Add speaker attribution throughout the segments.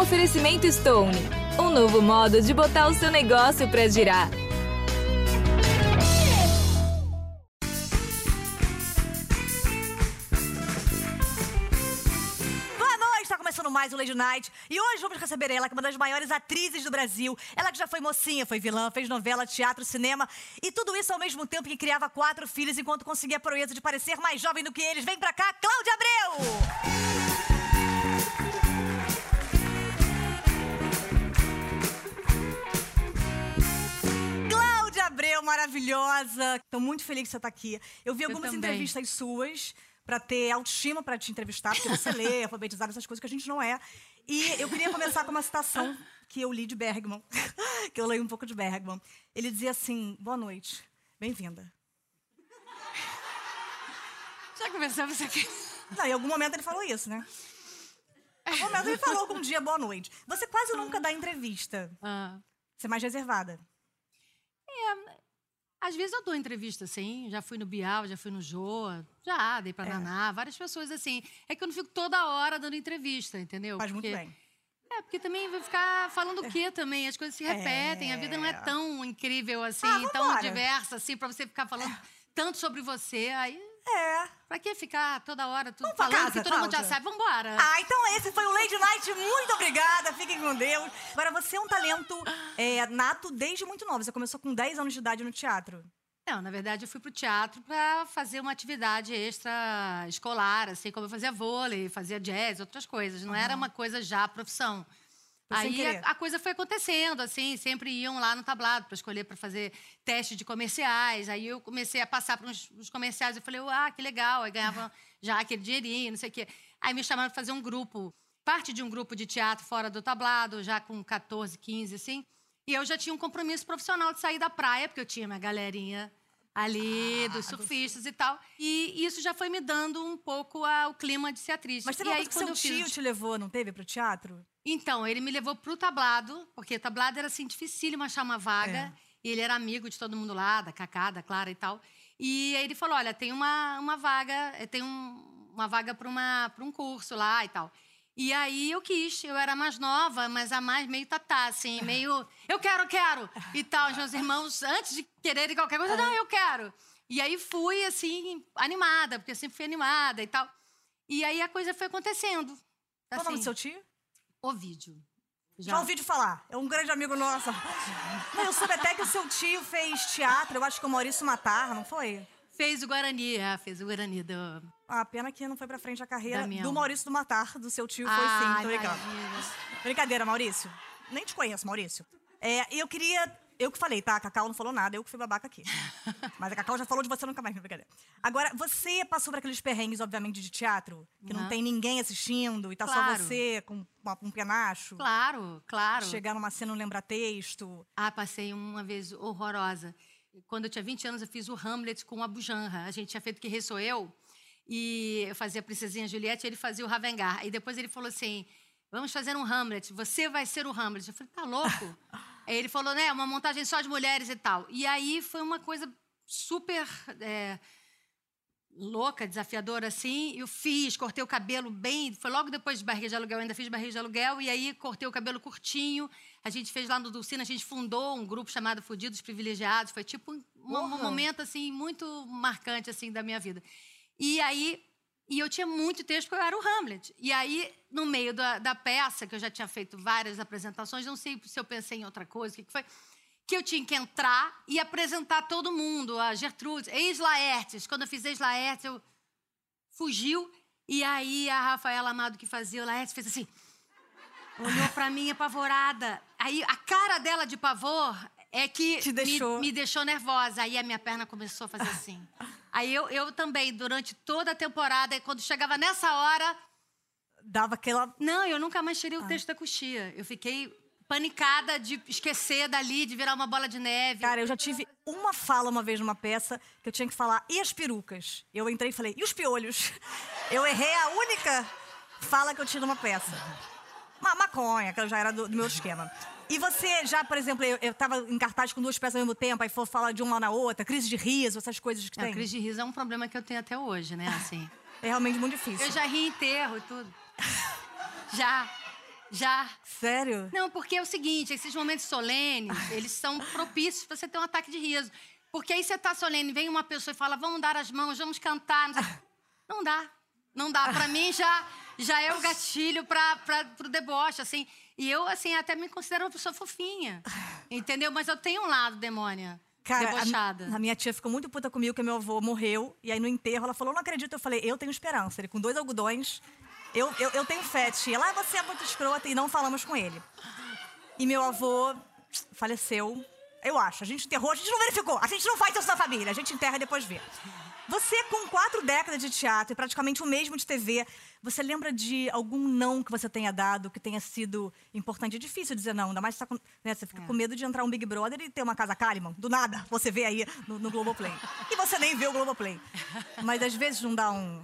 Speaker 1: Oferecimento Stone. Um novo modo de botar o seu negócio pra girar.
Speaker 2: Começando mais o Lady Night. E hoje vamos receber ela, que é uma das maiores atrizes do Brasil. Ela que já foi mocinha, foi vilã, fez novela, teatro, cinema. E tudo isso ao mesmo tempo que criava quatro filhos enquanto conseguia a proeza de parecer mais jovem do que eles. Vem pra cá, Cláudia Abreu! Maravilhosa. Tô muito feliz que você tá aqui. Eu vi algumas
Speaker 3: também.
Speaker 2: entrevistas suas pra ter autoestima pra te entrevistar, porque você lê, alfabetizado, essas coisas que a gente não é. E eu queria começar com uma citação que eu li de Bergman, que eu leio um pouco de Bergman. Ele dizia assim: Boa noite, bem-vinda.
Speaker 3: Já começamos aqui.
Speaker 2: Não, em algum momento ele falou isso, né? Em algum momento ele falou algum dia boa noite. Você quase nunca dá entrevista.
Speaker 3: Ah,
Speaker 2: Você é mais reservada.
Speaker 3: Às vezes eu dou entrevista, assim. Já fui no Bial, já fui no Joa, já dei pra
Speaker 2: É.
Speaker 3: Naná, várias pessoas assim. É que eu não fico toda hora dando entrevista, entendeu?
Speaker 2: Faz muito
Speaker 3: Porque-
Speaker 2: bem.
Speaker 3: É, porque também vai ficar falando o quê também? As coisas se repetem, a vida não é tão incrível assim,
Speaker 2: Ah,
Speaker 3: tão diversa assim, pra você ficar falando tanto sobre você. Aí,
Speaker 2: É.
Speaker 3: pra que ficar toda hora tudo
Speaker 2: Vamos
Speaker 3: falando
Speaker 2: casa,
Speaker 3: que todo mundo já
Speaker 2: Cláudia?
Speaker 3: sabe? Vambora!
Speaker 2: Ah, então esse foi o Lady Night. Muito obrigada. Fiquem com Deus. Agora, você é um talento é, nato desde muito novo. Você começou com 10 anos de idade no teatro.
Speaker 3: Não, na verdade eu fui pro teatro para fazer uma atividade extra escolar, assim como eu fazia vôlei, fazia jazz, outras coisas. Não era uma coisa já profissão. Aí a, a coisa foi acontecendo, assim, sempre iam lá no tablado para escolher para fazer teste de comerciais. Aí eu comecei a passar para uns comerciais e falei, ah, que legal. Aí ganhava já aquele dinheirinho, não sei o quê. Aí me chamaram para fazer um grupo, parte de um grupo de teatro fora do tablado, já com 14, 15, assim. E eu já tinha um compromisso profissional de sair da praia, porque eu tinha minha galerinha ali,
Speaker 2: Ah,
Speaker 3: dos surfistas e tal. E isso já foi me dando um pouco a- o clima de ser atriz.
Speaker 2: Mas teve
Speaker 3: e aí,
Speaker 2: que seu tio
Speaker 3: fiz...
Speaker 2: te levou, não teve, pro teatro?
Speaker 3: Então, ele me levou pro tablado, porque tablado era assim, dificílimo achar uma vaga.
Speaker 2: É.
Speaker 3: E ele era amigo de todo mundo lá, da Cacá, da Clara e tal. E aí ele falou: olha, tem uma, uma vaga, eh, tem um- uma vaga para um curso lá e tal. E aí eu quis, eu era mais nova, mas a mais meio tatá, assim, meio. Eu quero, eu quero! E tal. Os meus irmãos, antes de quererem qualquer coisa, não, eu quero. E aí fui, assim, animada, porque eu sempre fui animada e tal. E aí a coisa foi acontecendo.
Speaker 2: Qual o nome
Speaker 3: Assim,
Speaker 2: do seu tio?
Speaker 3: o vídeo.
Speaker 2: Já ouvi de falar. É um grande amigo nosso. Não, eu soube até que o seu tio fez teatro. Eu acho que o Maurício Matar, não foi?
Speaker 3: Fez o Guarani, é, fez o Guarani do.
Speaker 2: Ah, pena que não foi pra frente a carreira
Speaker 3: Damião.
Speaker 2: do Maurício do Matar, do seu tio. Foi
Speaker 3: Ah,
Speaker 2: sim, tô brincando. Brincadeira, Maurício. Nem te conheço, Maurício. É, e eu queria. Eu que falei, tá? A Cacau não falou nada, eu que fui babaca aqui. Mas a Cacau já falou de você nunca mais, brincadeira. Agora, você passou por aqueles perrengues, obviamente, de teatro, que não
Speaker 3: Aham.
Speaker 2: tem ninguém assistindo e tá só
Speaker 3: Claro.
Speaker 2: você com um penacho.
Speaker 3: Claro, claro.
Speaker 2: Chegar numa cena não lembrar texto.
Speaker 3: Ah, passei uma vez horrorosa. Quando eu tinha 20 anos, eu fiz o Hamlet com a Bujanra. A gente tinha feito Que Rei Sou Eu. E eu fazia a Princesinha Juliette e ele fazia o Ravengar. E depois ele falou assim, vamos fazer um Hamlet. Você vai ser o Hamlet. Eu falei, tá louco? aí ele falou, né, uma montagem só de mulheres e tal. E aí foi uma coisa super... é, louca, desafiadora assim. Eu fiz, cortei o cabelo bem. Foi logo depois de barriga de aluguel, eu ainda fiz barriga de aluguel. E aí cortei o cabelo curtinho. A gente fez lá no Dulcina, a gente fundou um grupo chamado Fudidos Privilegiados. Foi tipo um, um momento assim muito marcante assim da minha vida. E aí e eu tinha muito texto porque eu era o Hamlet. E aí, no meio da, da peça, que eu já tinha feito várias apresentações, não sei se eu pensei em outra coisa, o que, que foi, que eu tinha que entrar e apresentar todo mundo, a Gertrude, ex-Laertes. Quando eu fiz ex-Laertes, eu fugiu. E aí a Rafaela Amado, que fazia o Laertes, fez assim. Olhou pra mim apavorada. Aí a cara dela de pavor é que
Speaker 2: Te
Speaker 3: me-
Speaker 2: deixou.
Speaker 3: Me, deixou nervosa. Aí a minha perna começou a fazer assim. Aí eu, eu também, durante toda a temporada, e quando chegava nessa hora.
Speaker 2: Dava aquela.
Speaker 3: Não, eu nunca mais tirei o texto da coxia. Eu fiquei panicada de esquecer dali, de virar uma bola de neve.
Speaker 2: Cara, eu já tive uma fala uma vez numa peça que eu tinha que falar, e as perucas? Eu entrei e falei, e os piolhos? Eu errei a única fala que eu tinha numa peça. Ma maconha, que já era do, do meu esquema. E você já, por exemplo, eu, eu tava em cartaz com duas peças ao mesmo tempo, aí for falar de uma na outra, crise de riso, essas coisas que
Speaker 3: a
Speaker 2: tem.
Speaker 3: crise de riso é um problema que eu tenho até hoje, né? Assim.
Speaker 2: É realmente muito difícil.
Speaker 3: Eu já ri em enterro e tudo. Já. Já.
Speaker 2: Sério?
Speaker 3: Não, porque é o seguinte, esses momentos solenes, eles são propícios pra você ter um ataque de riso. Porque aí você tá solene, vem uma pessoa e fala, vamos dar as mãos, vamos cantar. Não, dá. Não dá. Pra mim, já, já é o gatilho pra, pro deboche, assim. E eu, assim, até me considero uma pessoa fofinha. Entendeu? Mas eu tenho um lado, demônia.
Speaker 2: Cara, a,
Speaker 3: debochada.
Speaker 2: a minha tia ficou muito puta comigo que meu avô morreu. E aí no enterro ela falou: Não acredito. Eu falei: Eu tenho esperança. Ele com dois algodões. Eu, eu, eu tenho fé, tia. Lá você é muito escrota e não falamos com ele. E meu avô faleceu. Eu acho. A gente enterrou, a gente não verificou. A gente não faz isso na família. A gente enterra e depois vê. Você, com quatro décadas de teatro e praticamente o mesmo de TV, você lembra de algum não que você tenha dado, que tenha sido importante? É difícil dizer não, ainda mais você, tá com, né, você fica
Speaker 3: É.
Speaker 2: com medo de entrar um Big Brother e ter uma casa Kalimann, do nada, você vê aí no, no Globoplay. E você nem vê o Globoplay. Mas às vezes não dá um...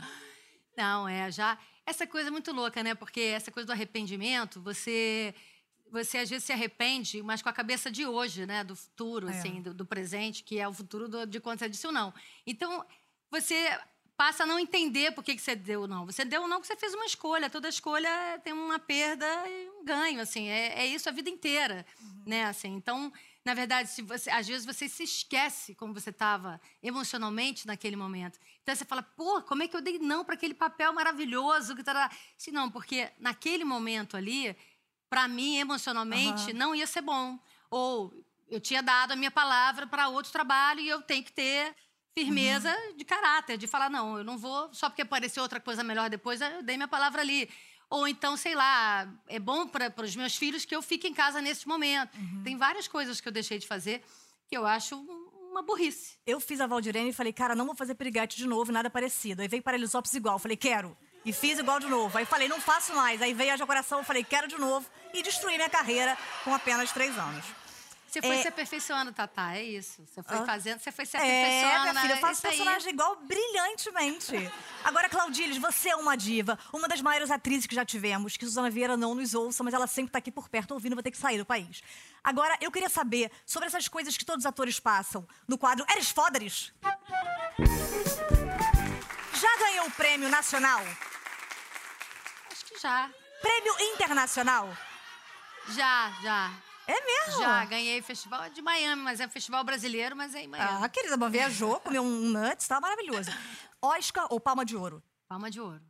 Speaker 3: Não, é, já. Essa coisa é muito louca, né? Porque essa coisa do arrependimento, você. Você às vezes se arrepende, mas com a cabeça de hoje, né? Do futuro,
Speaker 2: É.
Speaker 3: assim, do, do presente, que é o futuro do- de quando você disse o não. Então, você passa a não entender por que, que você deu não. Você deu não porque você fez uma escolha. Toda escolha tem uma perda e um ganho, assim. É, é isso a vida inteira, né? Assim, então, na verdade, se você, às vezes você se esquece como você estava emocionalmente naquele momento. Então você fala, pô, como é que eu dei não para aquele papel maravilhoso? Que tará?" Se não, porque naquele momento ali, para mim, emocionalmente,
Speaker 2: Aham.
Speaker 3: não ia ser bom. Ou eu tinha dado a minha palavra para outro trabalho e eu tenho que ter firmeza de caráter, de falar, não, eu não vou, só porque apareceu outra coisa melhor depois, eu dei minha palavra ali. Ou então, sei lá, é bom para os meus filhos que eu fique em casa nesse momento. Tem várias coisas que eu deixei de fazer que eu acho um- uma burrice.
Speaker 2: Eu fiz a Valdirene e falei, cara, não vou fazer piriguete de novo, nada parecido. Aí veio Paralisópolis igual, falei, quero. E fiz igual de novo. Aí falei, não faço mais. Aí veio a coração, falei, quero de novo. E destruí minha carreira com apenas três anos.
Speaker 3: Você foi
Speaker 2: É-
Speaker 3: se aperfeiçoando, Tatá, é isso. Você foi
Speaker 2: Hã?
Speaker 3: fazendo, você foi se
Speaker 2: É,
Speaker 3: aperfeiçoando.
Speaker 2: minha filha, eu
Speaker 3: é
Speaker 2: faço
Speaker 3: isso aí.
Speaker 2: personagem igual brilhantemente. Agora, Claudílis, você é uma diva, uma das maiores atrizes que já tivemos, que Suzana Vieira não nos ouça, mas ela sempre tá aqui por perto ouvindo, vou ter que sair do país. Agora, eu queria saber sobre essas coisas que todos os atores passam no quadro Eres Foderes. Já ganhou o prêmio nacional?
Speaker 3: Acho que já.
Speaker 2: Prêmio internacional?
Speaker 3: Já, já.
Speaker 2: É mesmo?
Speaker 3: Já, ganhei festival de Miami, mas é festival brasileiro, mas é em Miami.
Speaker 2: Ah, querida, mas viajou, comeu um nuts, tá maravilhoso. Oscar ou Palma de Ouro?
Speaker 3: Palma de ouro.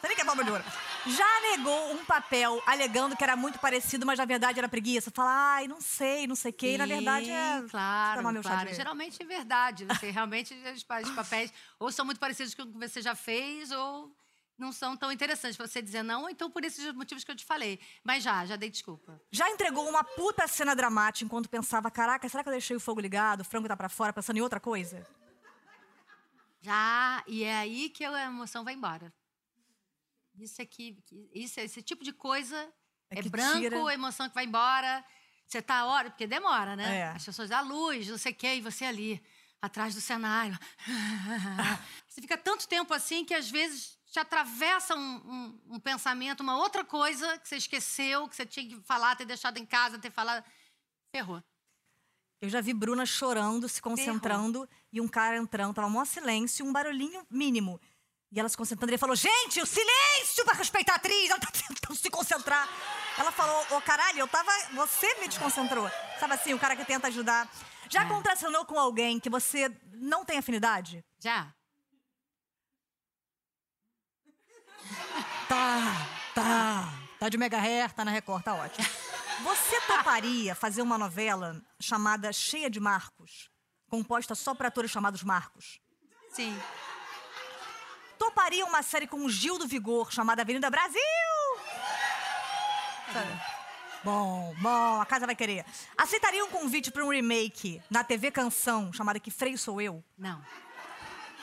Speaker 2: Você nem quer palma de ouro. Já negou um papel alegando que era muito parecido, mas na verdade era preguiça. Fala, ai, não sei, não sei o quê. E na verdade é.
Speaker 3: Claro,
Speaker 2: meu
Speaker 3: claro. Geralmente é verdade. Você realmente, os papéis ou são muito parecidos com o que você já fez, ou não são tão interessantes pra você dizer não, ou então por esses motivos que eu te falei. Mas já, já dei desculpa.
Speaker 2: Já entregou uma puta cena dramática enquanto pensava, caraca, será que eu deixei o fogo ligado, o frango tá pra fora, pensando em outra coisa?
Speaker 3: Já, e é aí que a emoção vai embora. Isso aqui, isso, esse tipo de coisa
Speaker 2: É
Speaker 3: é, branco,
Speaker 2: tira.
Speaker 3: a emoção que vai embora. Você tá a hora, porque demora, né?
Speaker 2: É.
Speaker 3: As pessoas dão luz, não sei o quê, e você ali, atrás do cenário. você fica tanto tempo assim que às vezes te atravessa um, um- um pensamento, uma outra coisa que você esqueceu, que você tinha que falar, ter deixado em casa, ter falado. Ferrou.
Speaker 2: Eu já vi Bruna chorando, se concentrando, e um cara entrando, tava mó silêncio, um barulhinho mínimo. E ela se concentrando, ele falou: Gente, o silêncio pra respeitar a atriz! Ela tá tentando se concentrar. Ela falou: Ô caralho, eu tava. Você me desconcentrou. Sabe assim, o cara que tenta ajudar. Já
Speaker 3: É.
Speaker 2: contracenou com alguém que você não tem afinidade?
Speaker 3: Já?
Speaker 2: Tá, tá. Tá de mega hair, tá na Record, tá ótimo. Você toparia fazer uma novela chamada Cheia de Marcos? Composta só por atores chamados Marcos?
Speaker 3: Sim.
Speaker 2: Toparia uma série com o Gil do Vigor chamada Avenida Brasil? Sabe? Bom, bom, a casa vai querer. Aceitaria um convite para um remake na TV Canção chamada Que Freio Sou Eu?
Speaker 3: Não.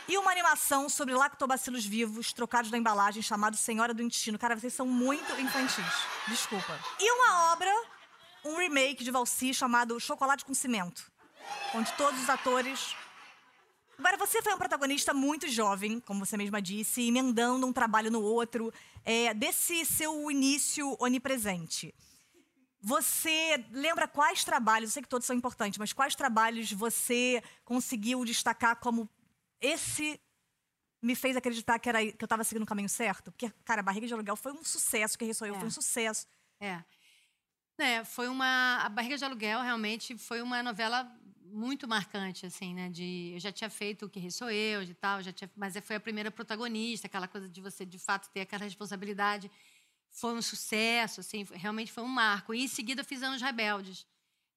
Speaker 2: E uma animação sobre lactobacilos vivos trocados na embalagem chamado Senhora do Intestino. Cara, vocês são muito infantis. Desculpa. E uma obra, um remake de Valsi chamado Chocolate com Cimento. Onde todos os atores. Agora, você foi um protagonista muito jovem, como você mesma disse, emendando um trabalho no outro, é, desse seu início onipresente. Você lembra quais trabalhos, eu sei que todos são importantes, mas quais trabalhos você conseguiu destacar como esse me fez acreditar que, era, que eu tava seguindo o caminho certo. Porque, cara, Barriga de Aluguel foi um sucesso, que Eu
Speaker 3: É.
Speaker 2: foi um sucesso.
Speaker 3: É. É, foi uma. A Barriga de Aluguel realmente foi uma novela muito marcante, assim, né? De, eu já tinha feito o Que Rei Sou Eu, de tal, já tinha, mas foi a primeira protagonista, aquela coisa de você, de fato, ter aquela responsabilidade. Foi um sucesso, assim, realmente foi um marco. E em seguida fiz Anos Rebeldes.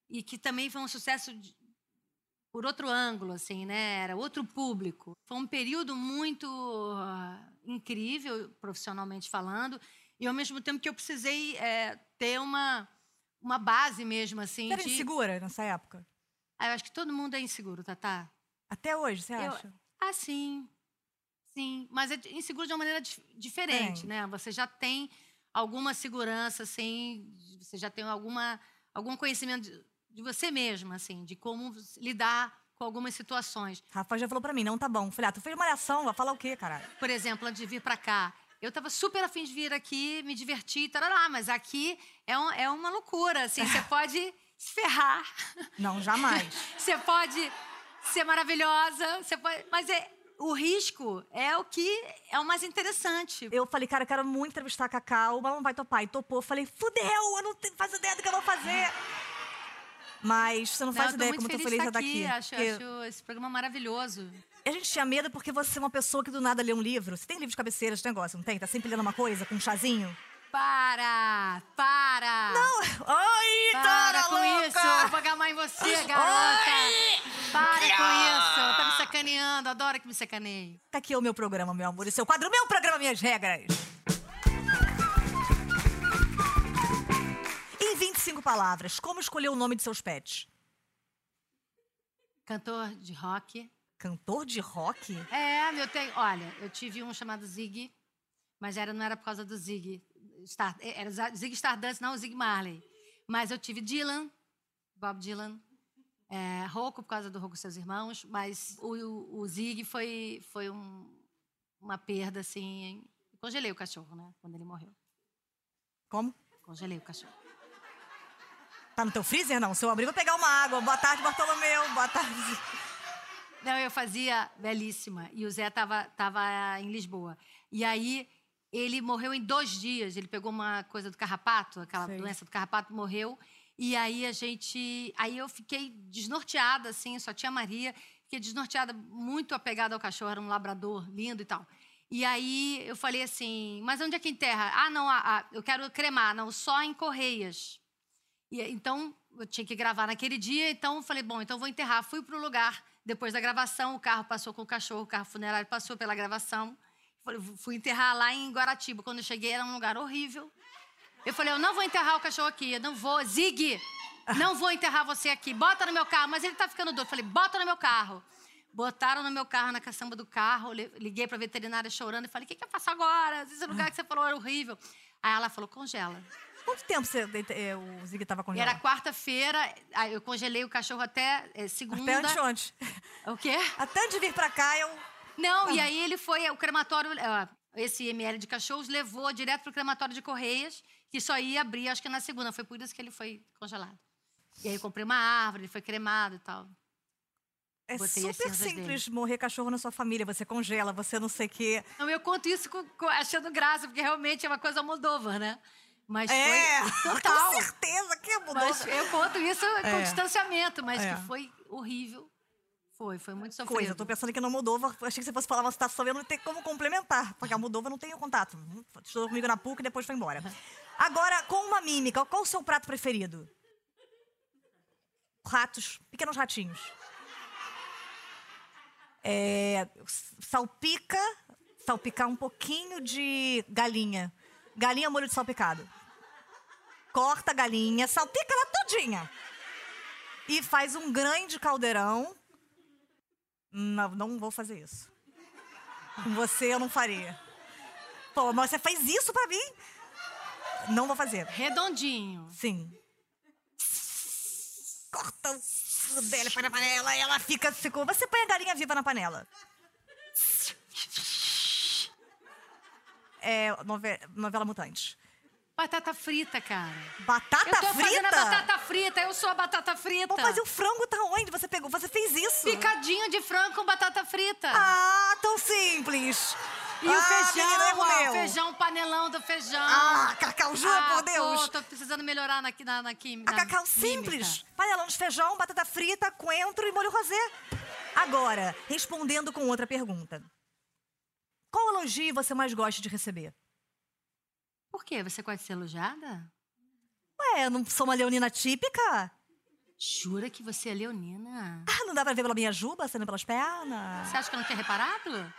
Speaker 3: E que também foi um sucesso de- por outro ângulo, assim, né? Era outro público. Foi um período muito ah, incrível, profissionalmente falando, e ao mesmo tempo que eu precisei eh, ter uma, uma base mesmo, assim.
Speaker 2: Você era
Speaker 3: de...
Speaker 2: insegura nessa época?
Speaker 3: Ah, eu acho que todo mundo é inseguro, Tatá.
Speaker 2: Até hoje, você
Speaker 3: Eu-
Speaker 2: acha?
Speaker 3: Ah, sim. Sim. Mas é inseguro de uma maneira dif- diferente, né? Você já tem alguma segurança, assim, você já tem alguma, algum conhecimento de, de você mesma, assim, de como lidar com algumas situações.
Speaker 2: Rafa já falou pra mim, não tá bom. Falei, ah, tu fez malhação, vai falar o quê, caralho?
Speaker 3: Por exemplo, antes de vir para cá, eu estava super afim de vir aqui, me divertir, tarará, mas aqui é, um- é uma loucura, assim, você pode se ferrar,
Speaker 2: Não, jamais.
Speaker 3: você pode ser maravilhosa, você pode, mas é o risco é o que é o mais interessante.
Speaker 2: Eu falei, cara, eu quero muito entrevistar a Cacau, mas não vai topar. E topou. Falei, fudeu, eu não faço ideia do que eu vou fazer. Mas você não
Speaker 3: Não,
Speaker 2: faz ideia como eu tô
Speaker 3: feliz de
Speaker 2: de
Speaker 3: estar aqui. Acho,
Speaker 2: Porque
Speaker 3: acho esse programa maravilhoso.
Speaker 2: A gente tinha medo porque você é uma pessoa que do nada lê um livro. Você tem livro de cabeceira, esse negócio, não tem? Tá sempre lendo uma coisa, com um chazinho?
Speaker 3: Para! Para!
Speaker 2: Ai,
Speaker 3: Para com
Speaker 2: louca!
Speaker 3: isso! Eu Vou gamar em você, garota! Para com isso! Tá me sacaneando, adoro que me sacaneie.
Speaker 2: Tá aqui o meu programa, meu amor. Esse é o quadro Meu Programa, Minhas Regras. Em 25 palavras, como escolher o nome de seus pets?
Speaker 3: Cantor de rock.
Speaker 2: Cantor de rock?
Speaker 3: É, meu tem. Olha, eu tive um chamado Zig, mas era, não era por causa do Zig. Star, era Zig Stardust, não o Zig Marley. Mas eu tive Dylan, Bob Dylan, é, Rocco por causa do Rocco seus irmãos, mas o, o, o Zig foi, foi um- uma perda, assim. Congelei o cachorro, né? Quando ele morreu.
Speaker 2: Como?
Speaker 3: Congelei o cachorro.
Speaker 2: Tá no teu freezer, não? Se eu abrir, vou pegar uma água. Boa tarde, Bartolomeu. Boa tarde.
Speaker 3: Não, eu fazia belíssima. E o Zé tava, tava em Lisboa. E aí, ele morreu em dois dias. Ele pegou uma coisa do carrapato, aquela
Speaker 2: Sei.
Speaker 3: doença do carrapato, morreu. E aí a gente. Aí eu fiquei desnorteada, assim, só tinha Maria. Fiquei desnorteada, muito apegada ao cachorro, era um labrador lindo e tal. E aí eu falei assim: mas onde é que enterra? Ah, não, a- a- eu quero cremar. Não, só em Correias. E, então, eu tinha que gravar naquele dia, então eu falei, bom, então vou enterrar. Fui pro lugar, depois da gravação, o carro passou com o cachorro, o carro funerário passou pela gravação. Fui enterrar lá em Guaratiba. Quando eu cheguei, era um lugar horrível. Eu falei, eu não vou enterrar o cachorro aqui, eu não vou. Zig, não vou enterrar você aqui, bota no meu carro. Mas ele tá ficando doido. Eu falei, bota no meu carro. Botaram no meu carro, na caçamba do carro, li- liguei pra veterinária chorando e falei, o que, que eu faço agora? Esse lugar que você falou era horrível. Aí ela falou, congela.
Speaker 2: Quanto tempo você, eh, o Zig tava
Speaker 3: E
Speaker 2: congelado?
Speaker 3: Era quarta-feira, eu congelei o cachorro até eh, segunda.
Speaker 2: Até antes.
Speaker 3: O quê?
Speaker 2: Até de vir pra cá, eu...
Speaker 3: Não, e aí ele foi, o crematório, eh, esse ML de cachorros levou direto pro crematório de Correias, que só ia abrir, acho que na segunda. Foi por isso que ele foi congelado. E aí eu comprei uma árvore, ele foi cremado e tal.
Speaker 2: É
Speaker 3: Botei
Speaker 2: super simples morrer cachorro na sua família. Você congela, você não sei o quê.
Speaker 3: Então eu conto isso com- com- achando graça, porque realmente é uma coisa Moldova, né? Mas
Speaker 2: É,
Speaker 3: foi total.
Speaker 2: com certeza que mudou.
Speaker 3: Mas eu conto isso com
Speaker 2: É.
Speaker 3: distanciamento, mas
Speaker 2: É.
Speaker 3: que foi horrível. Foi, foi muito sofrido.
Speaker 2: Coisa, eu tô pensando aqui na Moldova. Achei que você fosse falar uma situação e eu não tenho como complementar. Porque a Moldova não tem o contato. Estudou comigo na PUC e depois foi embora. Agora, com uma mímica, qual o seu prato preferido? Ratos, pequenos ratinhos. É, salpica, salpicar um pouquinho de galinha. Galinha molho de salpicado. Corta a galinha, salpica ela todinha. E faz um grande caldeirão. Não, não vou fazer isso. Com você eu não faria. Pô, mas você fez isso pra mim? Não vou fazer.
Speaker 3: Redondinho.
Speaker 2: Sim. Corta o dela, põe na panela e ela fica, ficou. Você põe a galinha viva na panela. É, nove- novela Mutante.
Speaker 3: Batata frita, cara.
Speaker 2: Batata
Speaker 3: eu tô
Speaker 2: frita?
Speaker 3: fazendo a batata frita, eu sou a batata frita.
Speaker 2: Pô, mas o frango tá onde? Você pegou, você fez isso?
Speaker 3: Picadinho de frango com batata frita.
Speaker 2: Ah, tão simples.
Speaker 3: E
Speaker 2: ah,
Speaker 3: o feijão, ó,
Speaker 2: meu.
Speaker 3: feijão, panelão do feijão.
Speaker 2: Ah, Cacau, jura
Speaker 3: Ah,
Speaker 2: por Deus.
Speaker 3: Pô, tô precisando melhorar na, na, na química.
Speaker 2: A cacau simples. Panelão de feijão, batata frita, coentro e molho rosé. Agora, respondendo com outra pergunta. Qual elogio você mais gosta de receber?
Speaker 3: Por quê? Você gosta de ser elogiada?
Speaker 2: Ué, eu não sou uma leonina típica?
Speaker 3: Jura que você é leonina?
Speaker 2: Ah, não dá pra ver pela minha juba, saindo pelas pernas?
Speaker 3: Você acha que eu não tinha reparado?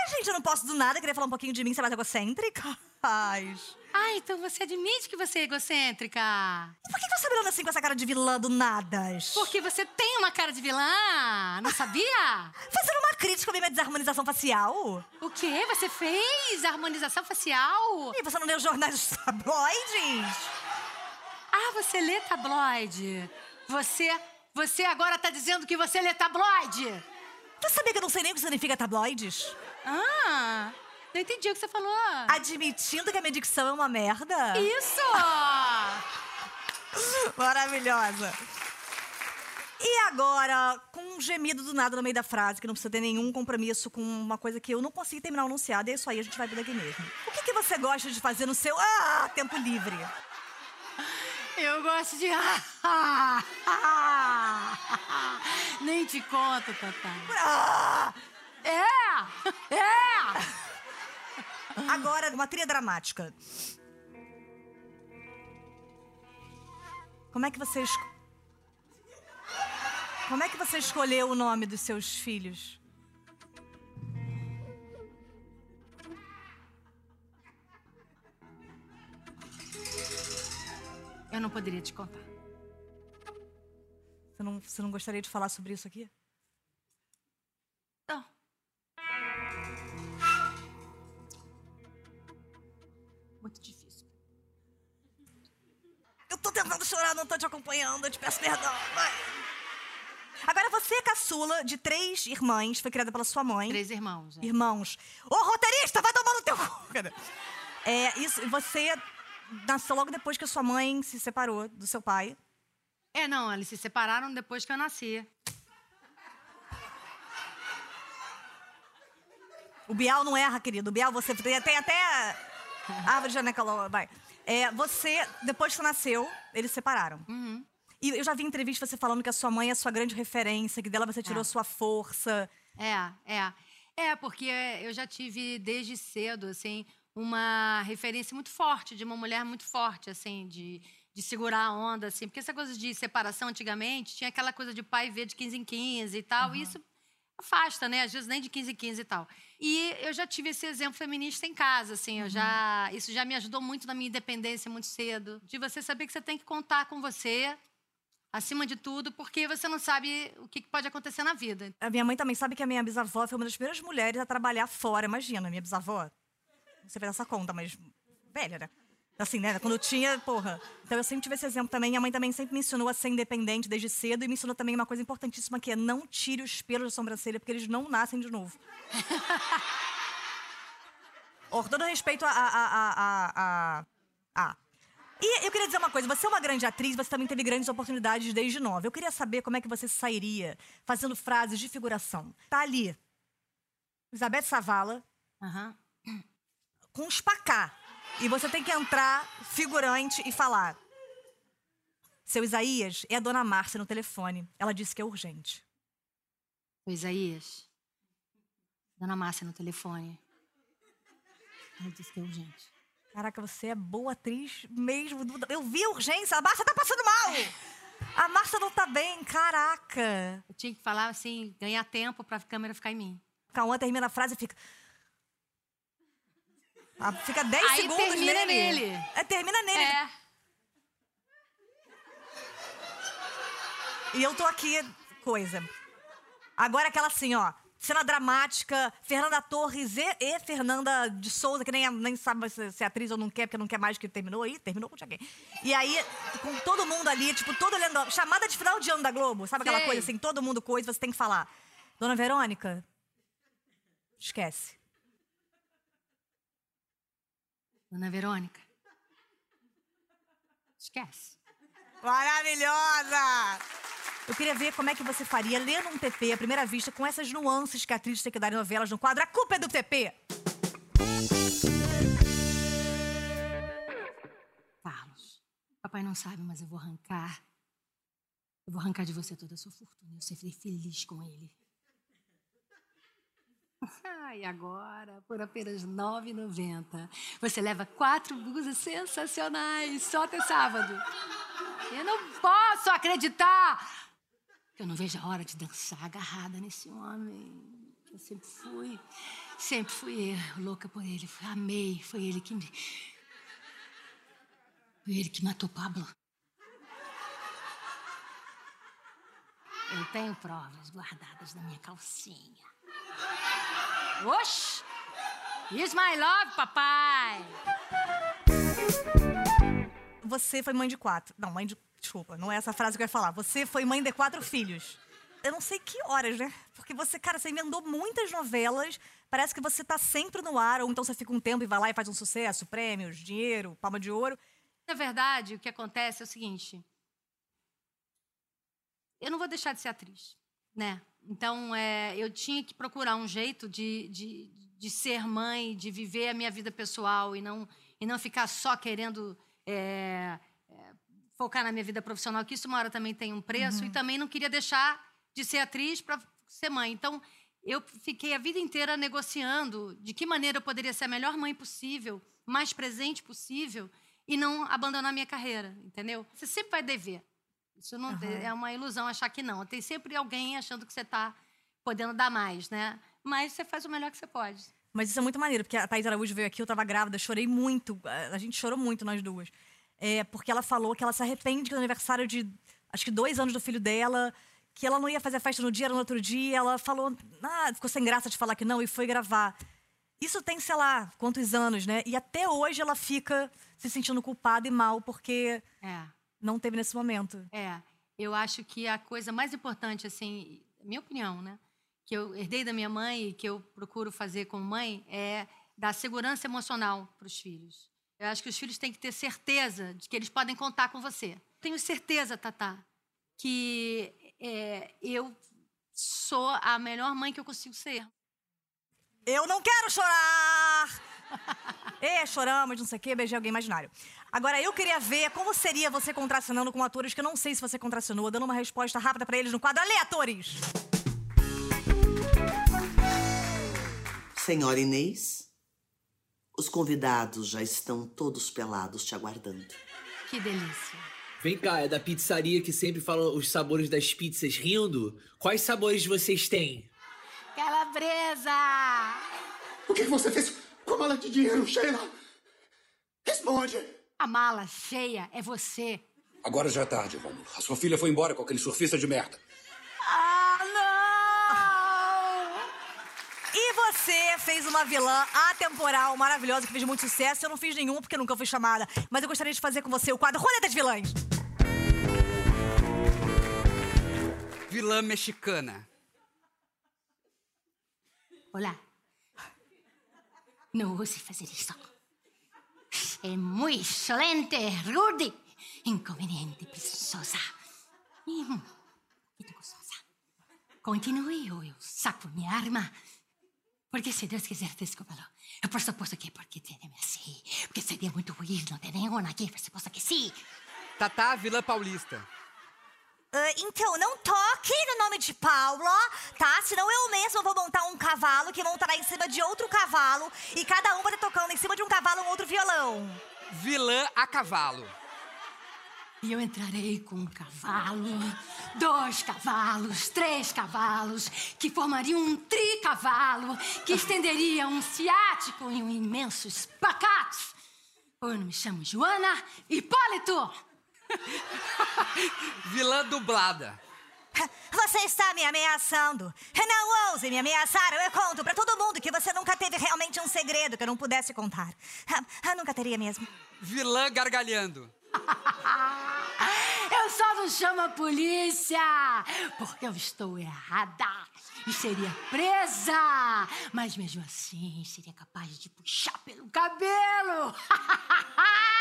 Speaker 2: É, gente, eu não posso do nada querer falar um pouquinho de mim, ser mais egocêntrica. Ai.
Speaker 3: Ah, então você admite que você é egocêntrica.
Speaker 2: E por que você tá olhando assim com essa cara de vilã do nada?
Speaker 3: Porque você tem uma cara de vilã, não sabia?
Speaker 2: Fazendo uma crítica à minha desarmonização facial?
Speaker 3: O quê? Você fez harmonização facial?
Speaker 2: E você não os jornais dos tabloides?
Speaker 3: Ah, você lê tabloide. Você, você agora tá dizendo que você lê tabloide.
Speaker 2: Você sabia que eu não sei nem o que significa tabloides?
Speaker 3: Ah, não entendi o que você falou.
Speaker 2: Admitindo que a minha dicção é uma merda?
Speaker 3: Isso!
Speaker 2: Maravilhosa. E agora, com um gemido do nada no meio da frase, que não precisa ter nenhum compromisso com uma coisa que eu não consegui terminar o enunciado, e é isso aí, a gente vai por daqui mesmo. O que, que você gosta de fazer no seu ah, tempo livre?
Speaker 3: Eu gosto de. Nem te conto, Tatá.
Speaker 2: Ah!
Speaker 3: É! É!
Speaker 2: Agora, uma trilha dramática. Como é que você es... Como é que você escolheu o nome dos seus filhos?
Speaker 3: Eu não poderia te contar.
Speaker 2: Você não, você não gostaria de falar sobre isso aqui?
Speaker 3: Muito difícil.
Speaker 2: Eu tô tentando chorar, não tô te acompanhando, eu te peço perdão. Vai. Agora, você é caçula de três irmãs, foi criada pela sua mãe.
Speaker 3: Três irmãos. é.
Speaker 2: Irmãos. Ô, roteirista, vai tomar no teu cu! É, isso, você nasceu logo depois que a sua mãe se separou do seu pai.
Speaker 3: É, não, eles se separaram depois que eu nasci.
Speaker 2: O Bial não erra, querido. O Bial, você tem até árvore ginecológica. Vai. É, você, depois que você nasceu, eles se separaram.
Speaker 3: Uhum.
Speaker 2: E eu já vi em entrevista você falando que a sua mãe é a sua grande referência, que dela você tirou
Speaker 3: É.
Speaker 2: sua força.
Speaker 3: É, é. É, porque eu já tive desde cedo, assim, uma referência muito forte, de uma mulher muito forte, assim, de, de segurar a onda, assim. Porque essa coisa de separação antigamente, tinha aquela coisa de pai ver de 15 em 15 e tal, e isso afasta, né? Às vezes nem de 15 em 15 e tal. E eu já tive esse exemplo feminista em casa, assim, eu já... Isso já me ajudou muito na minha independência muito cedo. De você saber que você tem que contar com você, acima de tudo, porque você não sabe o que que pode acontecer na vida.
Speaker 2: A minha mãe também sabe que a minha bisavó foi uma das primeiras mulheres a trabalhar fora. Imagina, minha bisavó. Você fez essa conta, mas velha, né? Assim, né? Quando eu tinha, porra. Então eu sempre tive esse exemplo também. Minha mãe também sempre me ensinou a ser independente desde cedo e me ensinou também uma coisa importantíssima que é não tire os pelos da sobrancelha, porque eles não nascem de novo. Com todo respeito a. a, a, a, a, a. E eu queria dizer uma coisa, você é uma grande atriz, você também teve grandes oportunidades desde nova. Eu queria saber como é que você sairia fazendo frases de figuração. Tá ali, Elizabeth Savala,
Speaker 3: Aham.
Speaker 2: com os pacá. E você tem que entrar figurante e falar. Seu Isaías, é a dona Márcia no telefone. Ela disse que é urgente.
Speaker 3: O Isaías. Dona Márcia no telefone. Ela disse que é urgente.
Speaker 2: Caraca, você é boa atriz mesmo. Eu vi a urgência. A Márcia tá passando mal. A Márcia não tá bem. Caraca.
Speaker 3: Eu tinha que falar assim, ganhar tempo pra câmera ficar em mim.
Speaker 2: Cauã termina a frase e fica. Ah, Fica 10
Speaker 3: Aí
Speaker 2: segundos
Speaker 3: termina
Speaker 2: nele.
Speaker 3: nele.
Speaker 2: É, termina nele.
Speaker 3: É.
Speaker 2: E eu tô aqui, coisa. Agora aquela assim, ó. Cena dramática, Fernanda Torres e, e Fernanda de Souza, que nem, é- nem sabe se, se é atriz ou não quer, porque não quer mais que terminou aí, terminou com alguém. E aí, com todo mundo ali, tipo, todo olhando. Chamada de final de ano da Globo, sabe aquela
Speaker 3: Sei.
Speaker 2: coisa assim, todo mundo coisa, você tem que falar. Dona Verônica, esquece.
Speaker 3: Dona Verônica. Esquece.
Speaker 2: Maravilhosa! Eu queria ver como é que você faria lendo um TP à primeira vista com essas nuances que a atriz tem que dar em novelas no quadro A Culpa é do TP.
Speaker 3: Carlos, papai não sabe, mas eu vou arrancar. Eu vou arrancar de você toda a sua fortuna. Eu serei feliz com ele. E agora, por apenas R$ 9,90, você leva quatro blusas sensacionais só até sábado. Eu não posso acreditar! Eu não vejo a hora de dançar agarrada nesse homem. Eu sempre fui, sempre fui louca por ele. Amei, foi ele que me. Foi ele que matou Pablo. Eu tenho provas guardadas na minha calcinha. Oxi! Is my love, papai!
Speaker 2: Você foi mãe de quatro. Não, mãe de. Desculpa, não é essa frase que eu ia falar. Você foi mãe de quatro filhos. Eu não sei que horas, né? Porque você, cara, você emendou muitas novelas. Parece que você tá sempre no ar, ou então você fica um tempo e vai lá e faz um sucesso, prêmios, dinheiro, palma de ouro.
Speaker 3: Na verdade, o que acontece é o seguinte. Eu não vou deixar de ser atriz, né? Então, é, eu tinha que procurar um jeito de, de, de ser mãe, de viver a minha vida pessoal e não, e não ficar só querendo é, é, focar na minha vida profissional, que isso uma hora também tem um preço,
Speaker 2: Uhum.
Speaker 3: e também não queria deixar de ser atriz para ser mãe. Então, eu fiquei a vida inteira negociando de que maneira eu poderia ser a melhor mãe possível, mais presente possível, e não abandonar a minha carreira, entendeu? Você sempre vai dever. Isso não
Speaker 2: Aham.
Speaker 3: é uma ilusão achar que não. Tem sempre alguém achando que você está podendo dar mais, né? Mas você faz o melhor que você pode.
Speaker 2: Mas isso é muito maneiro, porque a Thaís Araújo veio aqui, eu tava grávida, chorei muito. A a gente chorou muito, nós duas. É, porque ela falou que ela se arrepende que no aniversário de, acho que dois anos do filho dela, que ela não ia fazer a festa no dia, era no outro dia. Ela falou, ah, ficou sem graça de falar que não e foi gravar. Isso tem, sei lá, quantos anos, né? E até hoje ela fica se sentindo culpada e mal porque
Speaker 3: É.
Speaker 2: não teve nesse momento.
Speaker 3: É, eu acho que a coisa mais importante, assim, minha opinião, né? Que eu herdei da minha mãe e que eu procuro fazer como mãe é dar segurança emocional para os filhos. Eu acho que os filhos têm que ter certeza de que eles podem contar com você. Tenho certeza, Tatá, que é, eu sou a melhor mãe que eu consigo ser.
Speaker 2: Eu não quero chorar! Ê, choramos, não sei o quê, beijei alguém imaginário. Agora, eu queria ver como seria você contracenando com atores que eu não sei se você contracenou, dando uma resposta rápida pra eles no quadro Ale, atores!
Speaker 4: Senhora Inês, os convidados já estão todos pelados te aguardando.
Speaker 3: Que delícia.
Speaker 5: Vem cá, é da pizzaria que sempre fala os sabores das pizzas rindo? Quais sabores vocês têm?
Speaker 3: Calabresa!
Speaker 6: O que que você fez com a mala de dinheiro, Sheila? Responde!
Speaker 3: A mala cheia é você.
Speaker 6: Agora já é tarde, Rômulo. A sua filha foi embora com aquele surfista de merda.
Speaker 3: Ah, não!
Speaker 2: E você fez uma vilã atemporal maravilhosa que fez muito sucesso. Eu não fiz nenhum porque nunca fui chamada. Mas eu gostaria de fazer com você o quadro Roleta de Vilãs.
Speaker 7: Vilã mexicana.
Speaker 3: Olá. Não ouse fazer isso. É muito excelente, rude, inconveniente, presunçosa. Continue ou eu saco minha arma. Porque se Deus quiser, desculpa-lo. Eu por suposto que porque tem-me assim. Porque seria muito ruim não ter nenhuma aqui, por suposto que sim.
Speaker 7: Tatá, vilã paulista.
Speaker 2: Ah, então, não toque no nome de Paula, tá? Senão eu mesma vou montar um cavalo que montará em cima de outro cavalo e cada um vai estar tocando em cima de um cavalo um outro violão.
Speaker 7: Vilã a cavalo.
Speaker 3: E eu entrarei com um cavalo, dois cavalos, três cavalos, que formariam um tricavalo, que estenderia um ciático em um imenso espacato. Eu não me chamo Joana Hipólito.
Speaker 7: Vilã dublada.
Speaker 2: Você está me ameaçando. Não ouse me ameaçar. Eu conto pra todo mundo que você nunca teve realmente um segredo que eu não pudesse contar. Eu nunca teria mesmo.
Speaker 7: Vilã gargalhando.
Speaker 3: Eu só não chamo a polícia porque eu estou errada e seria presa. Mas mesmo assim, seria capaz de puxar pelo cabelo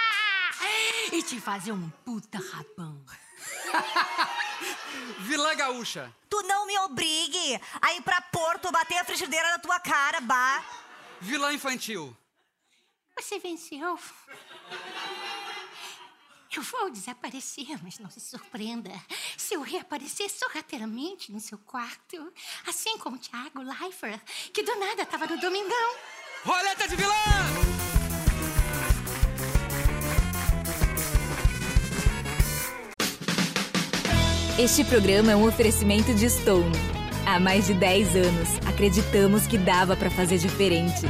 Speaker 3: e te fazer um puta rabão.
Speaker 7: Vilã gaúcha.
Speaker 2: Tu não me obrigue a ir pra Porto bater a frigideira na tua cara, bah.
Speaker 7: Vilã infantil.
Speaker 3: Você venceu. Eu vou desaparecer, mas não se surpreenda. Se eu reaparecer sorrateiramente no seu quarto, assim como o Thiago Leifert, que do nada tava no Domingão.
Speaker 7: Roleta de vilã!
Speaker 1: Este programa é um oferecimento de Stone. Há mais de 10 anos, acreditamos que dava para fazer diferente.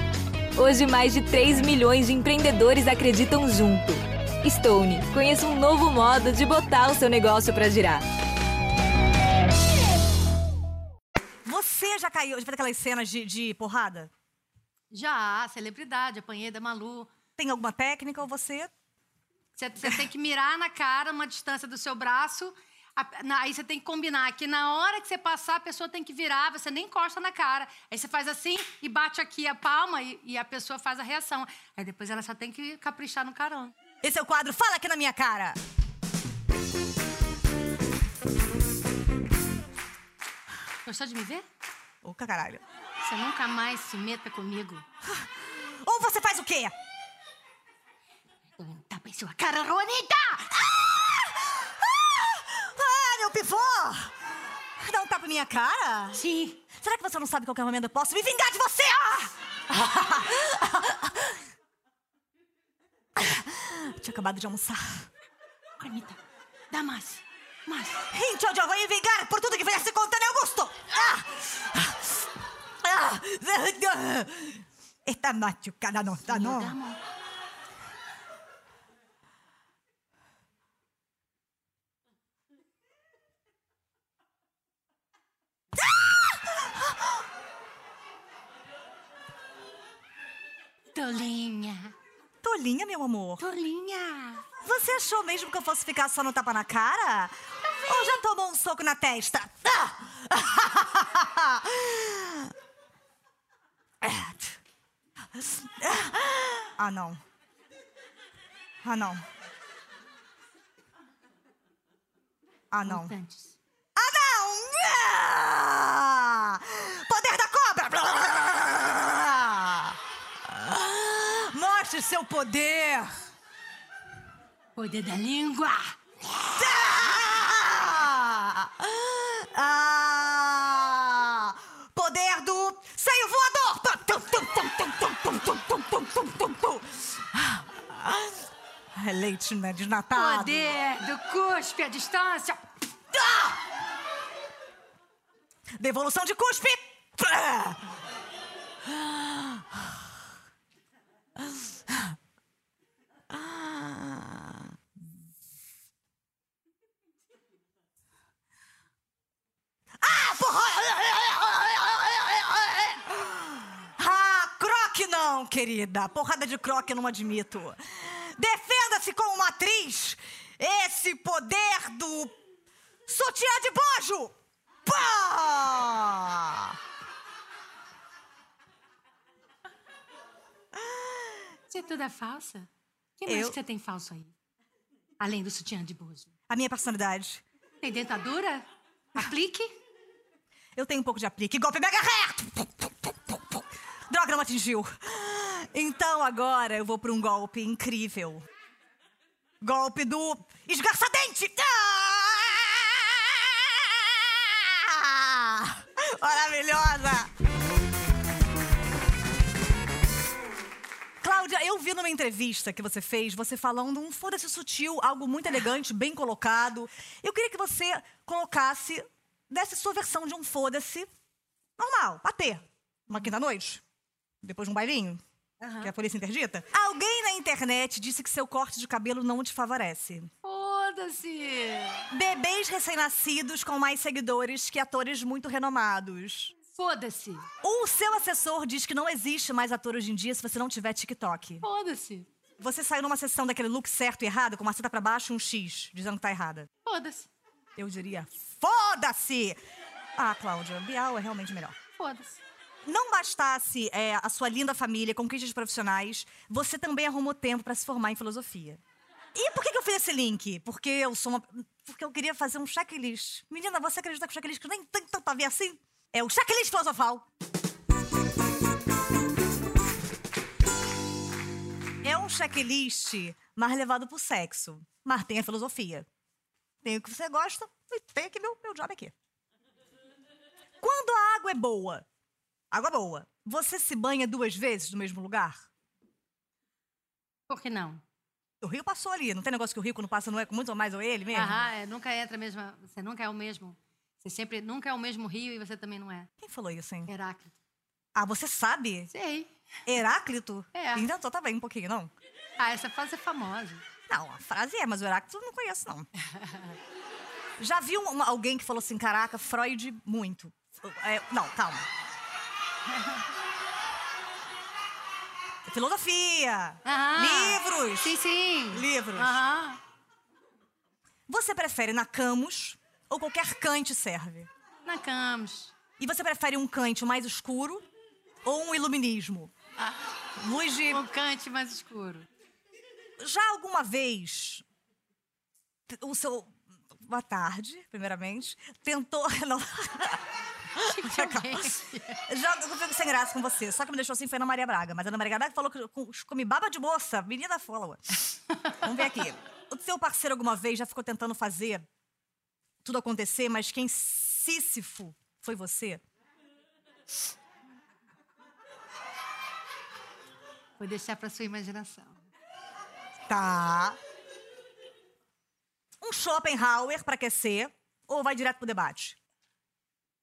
Speaker 1: Hoje, mais de 3 milhões de empreendedores acreditam junto. Stone, conheça um novo modo de botar o seu negócio para girar.
Speaker 2: Você já caiu, já fez aquelas cenas de, de porrada?
Speaker 3: Já, celebridade, apanhei da Malu.
Speaker 2: Tem alguma técnica ou você?
Speaker 3: Você você tem que mirar na cara, uma distância do seu braço. Aí você tem que combinar que na hora que você passar, a pessoa tem que virar, você nem encosta na cara. Aí você faz assim e bate aqui a palma e, e a pessoa faz a reação. Aí depois ela só tem que caprichar no carão.
Speaker 2: Esse é o quadro Fala aqui na minha cara.
Speaker 3: Gostou de me ver?
Speaker 2: Ô, caralho.
Speaker 3: Você nunca mais se meta comigo.
Speaker 2: Ou você faz o quê?
Speaker 3: Um tapa em sua cara, Ronita!
Speaker 2: Ah, meu pivô! Dá um tapa em minha cara?
Speaker 3: Sim.
Speaker 2: Será que você não sabe que qualquer momento eu posso me vingar de você? Ah! Tinha acabado de almoçar.
Speaker 3: Ronita, dá mais. Mais.
Speaker 2: Então eu vou me vingar por tudo que viesse contra Augusto! Ah! Ah! Está machucada, não está, não?
Speaker 3: mão. Tolinha,
Speaker 2: Tolinha, meu amor.
Speaker 3: tolinha.
Speaker 2: Você achou mesmo que eu fosse ficar só no tapa na cara? Ou já tomou um soco na testa? Ah! Ah, não. Ah, não. Ah, não. o seu poder.
Speaker 3: Poder da língua.
Speaker 2: Ah! Poder do seio voador. É leite não é desnatado.
Speaker 3: Poder do cuspe à distância.
Speaker 2: Devolução de cuspe. Ah! Querida. Porrada de croque eu não admito. Defenda-se como uma atriz. Esse poder do sutiã de bojo. Pá!
Speaker 3: Você é toda falsa? O que mais
Speaker 2: Eu?
Speaker 3: que você tem falso aí? Além do sutiã de bojo.
Speaker 2: A minha personalidade.
Speaker 3: Tem dentadura? Aplique?
Speaker 2: Eu tenho um pouco de aplique. Golpe mega reto! Droga, não atingiu. Então agora eu vou para um golpe incrível. Golpe do esgarçadente! Ah! Maravilhosa! Cláudia, eu vi numa entrevista que você fez, você falando um foda-se sutil, algo muito elegante, bem colocado. Eu queria que você colocasse, desse sua versão de um foda-se normal, bater. Uma quinta-noite, depois de um bailinho, que a polícia interdita. Alguém na internet disse que seu corte de cabelo não te favorece.
Speaker 3: Foda-se!
Speaker 2: Bebês recém-nascidos com mais seguidores que atores muito renomados.
Speaker 3: Foda-se!
Speaker 2: O seu assessor diz que não existe mais ator hoje em dia se você não tiver TikTok.
Speaker 3: Foda-se!
Speaker 2: Você saiu numa sessão daquele look certo e errado, com uma seta pra baixo e um X, dizendo que tá errada.
Speaker 3: Foda-se!
Speaker 2: Eu diria, foda-se! Ah, Cláudia, Bial é realmente melhor.
Speaker 3: Foda-se!
Speaker 2: Não bastasse é, a sua linda família, conquistas profissionais, você também arrumou tempo pra se formar em filosofia. E por que, que eu fiz esse link? Porque eu sou uma. Porque eu queria fazer um checklist. Menina, você acredita que o checklist nem tem tanto a ver assim? É o checklist filosofal. É um checklist mais levado pro sexo. Mas tem a filosofia. Tem o que você gosta e tem aqui meu, meu job aqui. Quando a água é boa, água boa, você se banha duas vezes no mesmo lugar?
Speaker 3: Por que não?
Speaker 2: O rio passou ali. Não tem negócio que o rio, quando passa, não é com muito ou mais ou ele mesmo?
Speaker 3: Aham, é, nunca entra a mesma. Você nunca é o mesmo. Você sempre nunca é o mesmo rio e você também não é.
Speaker 2: Quem falou isso, hein?
Speaker 3: Heráclito.
Speaker 2: Ah, você sabe?
Speaker 3: Sei.
Speaker 2: Heráclito?
Speaker 3: É.
Speaker 2: Inventou também um pouquinho, não?
Speaker 3: Ah, essa frase é famosa.
Speaker 2: Não, a frase é, mas o Heráclito eu não conheço, não. Já viu alguém que falou assim, caraca, Freud, muito. É, não, calma. Filosofia.
Speaker 3: Aham.
Speaker 2: Livros.
Speaker 3: Sim, sim.
Speaker 2: Livros.
Speaker 3: Aham.
Speaker 2: Você prefere na Camus ou qualquer cante serve?
Speaker 3: Na Camus.
Speaker 2: E você prefere um cante mais escuro ou um iluminismo? Luz de...
Speaker 3: Um cante mais escuro.
Speaker 2: Já alguma vez o seu. Boa tarde, primeiramente. Tentou. Não. Já eu fico sem graça com você. Só que me deixou assim foi a Ana Maria Braga. Mas a Ana Maria Braga falou que com- come baba de moça. Menina follow. Vamos ver aqui. O seu parceiro alguma vez já ficou tentando fazer tudo acontecer, mas quem Sísifo foi você?
Speaker 3: Vou deixar pra sua imaginação.
Speaker 2: Tá. Um Schopenhauer pra aquecer ou vai direto pro debate?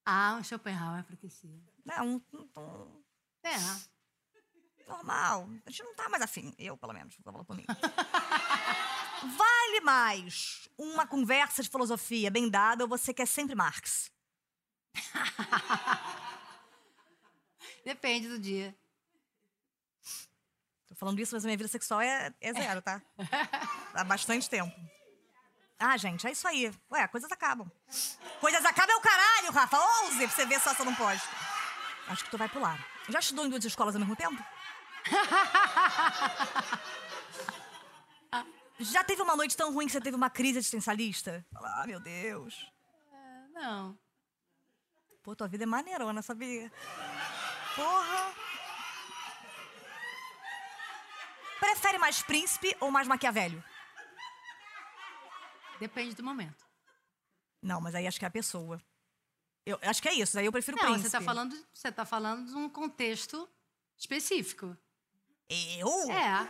Speaker 3: Ah, um Schopenhauer pra aquecer.
Speaker 2: É um, um- um-
Speaker 3: É.
Speaker 2: normal. A gente não tá mais afim. Eu, pelo menos, vou falar por mim. vale mais uma conversa de filosofia bem dada ou você quer sempre Marx?
Speaker 3: Depende do dia.
Speaker 2: Tô falando isso, mas a minha vida sexual é, é zero, tá? Há bastante tempo. Ah, gente, é isso aí. Ué, coisas acabam. Coisas acabam é o caralho, Rafa. 11 pra você ver só se eu não pode. Acho que tu vai pular. Já estudou em duas escolas ao mesmo tempo? Já teve uma noite tão ruim que você teve uma crise existencialista? Ah, meu Deus.
Speaker 3: Não.
Speaker 2: Pô, tua vida é maneirona, sabia? Porra. Prefere mais príncipe ou mais maquiavelho?
Speaker 3: Depende do momento.
Speaker 2: Não, mas aí acho que é a pessoa. Eu acho que é isso, aí eu prefiro
Speaker 3: Não,
Speaker 2: príncipe.
Speaker 3: você tá falando, você tá falando de um contexto específico.
Speaker 2: Eu?
Speaker 3: É.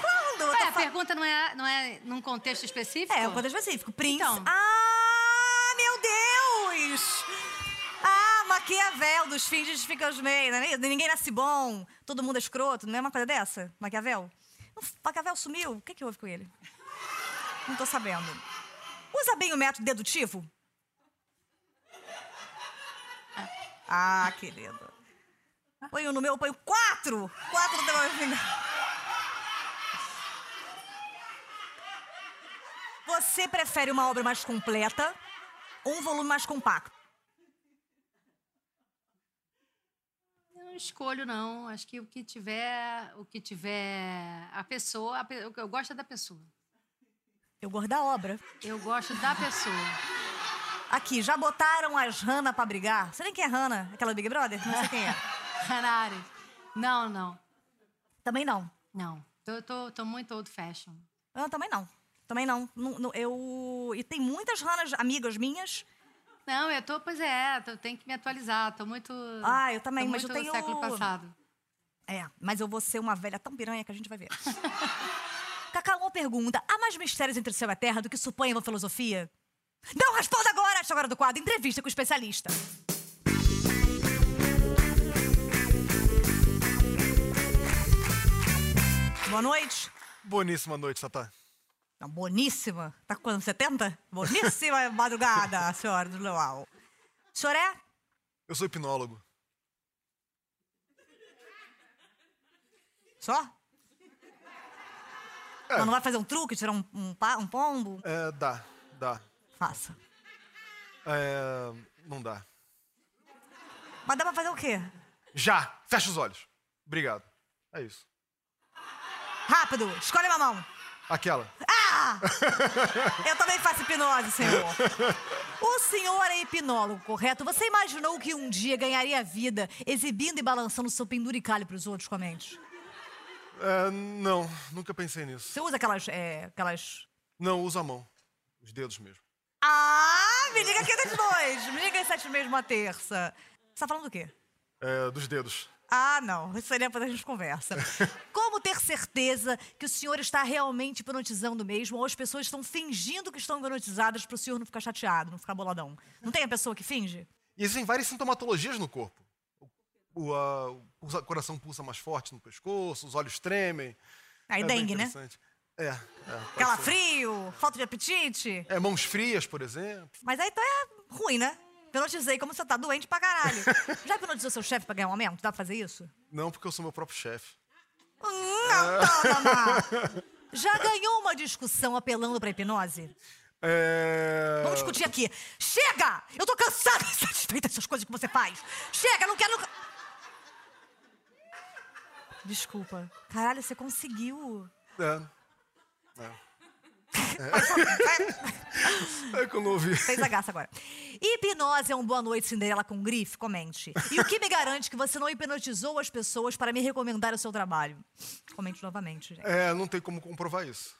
Speaker 2: Quando?
Speaker 3: Ué, a
Speaker 2: fa-
Speaker 3: pergunta não é, não é num contexto específico?
Speaker 2: É, um contexto específico. Príncipe.
Speaker 3: Então.
Speaker 2: Ah, meu Deus! Ah, Maquiavel, dos fins justificam os meios. é isso? Ninguém nasce bom, todo mundo é escroto. Não é uma coisa dessa, Maquiavel? Maquiavel sumiu? O que, que houve com ele? Não tô sabendo. Usa bem o método dedutivo? Ah, querido. Põe um no meu, põe quatro! Quatro no teu. Você prefere uma obra mais completa ou um volume mais compacto?
Speaker 3: Não escolho, não. Acho que o que tiver, o que tiver a pessoa, a eu gosto é da pessoa.
Speaker 2: Eu gosto da obra.
Speaker 3: Eu gosto da pessoa.
Speaker 2: Aqui, já botaram as Hannah pra brigar? Você nem quem é Hannah? Aquela Big Brother? Não sei quem é.
Speaker 3: Arendt. Não, não.
Speaker 2: Também não.
Speaker 3: Não. Tô, tô, tô muito old fashion.
Speaker 2: Eu também não. Também não. Não- não, eu... E tem muitas Hannahs amigas minhas.
Speaker 3: Não, eu tô, pois é, eu tenho que me atualizar. Tô muito.
Speaker 2: Ah, eu também, mas eu tenho-
Speaker 3: do século passado.
Speaker 2: É, mas eu vou ser uma velha tão piranha que a gente vai ver. Cacau, uma pergunta. Há mais mistérios entre céu e terra do que supõe a filosofia? Não responda agora! Esta agora do quadro Entrevista com o Especialista. Boa noite.
Speaker 8: Boníssima noite, Tatá.
Speaker 2: Não, boníssima. Tá com quanto? 70? Boníssima madrugada, senhora do Leal. O senhor é?
Speaker 8: Eu sou hipnólogo.
Speaker 2: Só?
Speaker 8: É.
Speaker 2: Não, não vai fazer um truque, tirar um, um, um pombo?
Speaker 8: É, dá, dá.
Speaker 2: Faça.
Speaker 8: É, não dá.
Speaker 2: Mas dá pra fazer o quê?
Speaker 8: Já! Fecha os olhos. Obrigado. É isso.
Speaker 2: Rápido, escolhe uma mão.
Speaker 8: Aquela.
Speaker 2: Ah! Eu também faço hipnose, senhor. O senhor é hipnólogo, correto? Você imaginou que um dia ganharia vida exibindo e balançando seu penduricalho pros outros comente?
Speaker 8: É, não, nunca pensei nisso.
Speaker 2: Você usa aquelas, é, aquelas...
Speaker 8: Não, usa a mão. Os dedos mesmo.
Speaker 2: Ah, me diga aqui das dois. Me diga esse mesmo uma terça. Você tá falando do quê?
Speaker 8: É, dos dedos.
Speaker 2: Ah, não. Isso seria depois a gente conversa. Como ter certeza que o senhor está realmente hipnotizando mesmo ou as pessoas estão fingindo que estão hipnotizadas para o senhor não ficar chateado, não ficar boladão? Não tem a pessoa que finge?
Speaker 8: E existem várias sintomatologias no corpo. O, o, coração pulsa mais forte no pescoço, os olhos tremem.
Speaker 2: Aí
Speaker 8: é bem
Speaker 2: dengue, né?
Speaker 8: É, é.
Speaker 2: Calafrio, falta de apetite.
Speaker 8: É, mãos frias, por exemplo.
Speaker 2: Mas aí então é ruim, né? Hipnotizei como você tá doente pra caralho. Já hipnotizou seu chefe pra ganhar um aumento? Dá pra fazer isso?
Speaker 8: Não, porque eu sou meu próprio chefe.
Speaker 2: Hum, não, Tamar. Já ganhou uma discussão apelando pra hipnose?
Speaker 8: É...
Speaker 2: Vamos discutir aqui. Chega! Eu tô cansada e satisfeita dessas coisas que você faz. Chega, não quero. nunca- Desculpa. Caralho, você conseguiu.
Speaker 8: É. É. É que eu não ouvi.
Speaker 2: Fez a graça agora. Hipnose é um boa noite, Cinderela com grife? Comente. E o que me garante que você não hipnotizou as pessoas para me recomendar o seu trabalho? Comente novamente, gente.
Speaker 8: É, não tem como comprovar isso.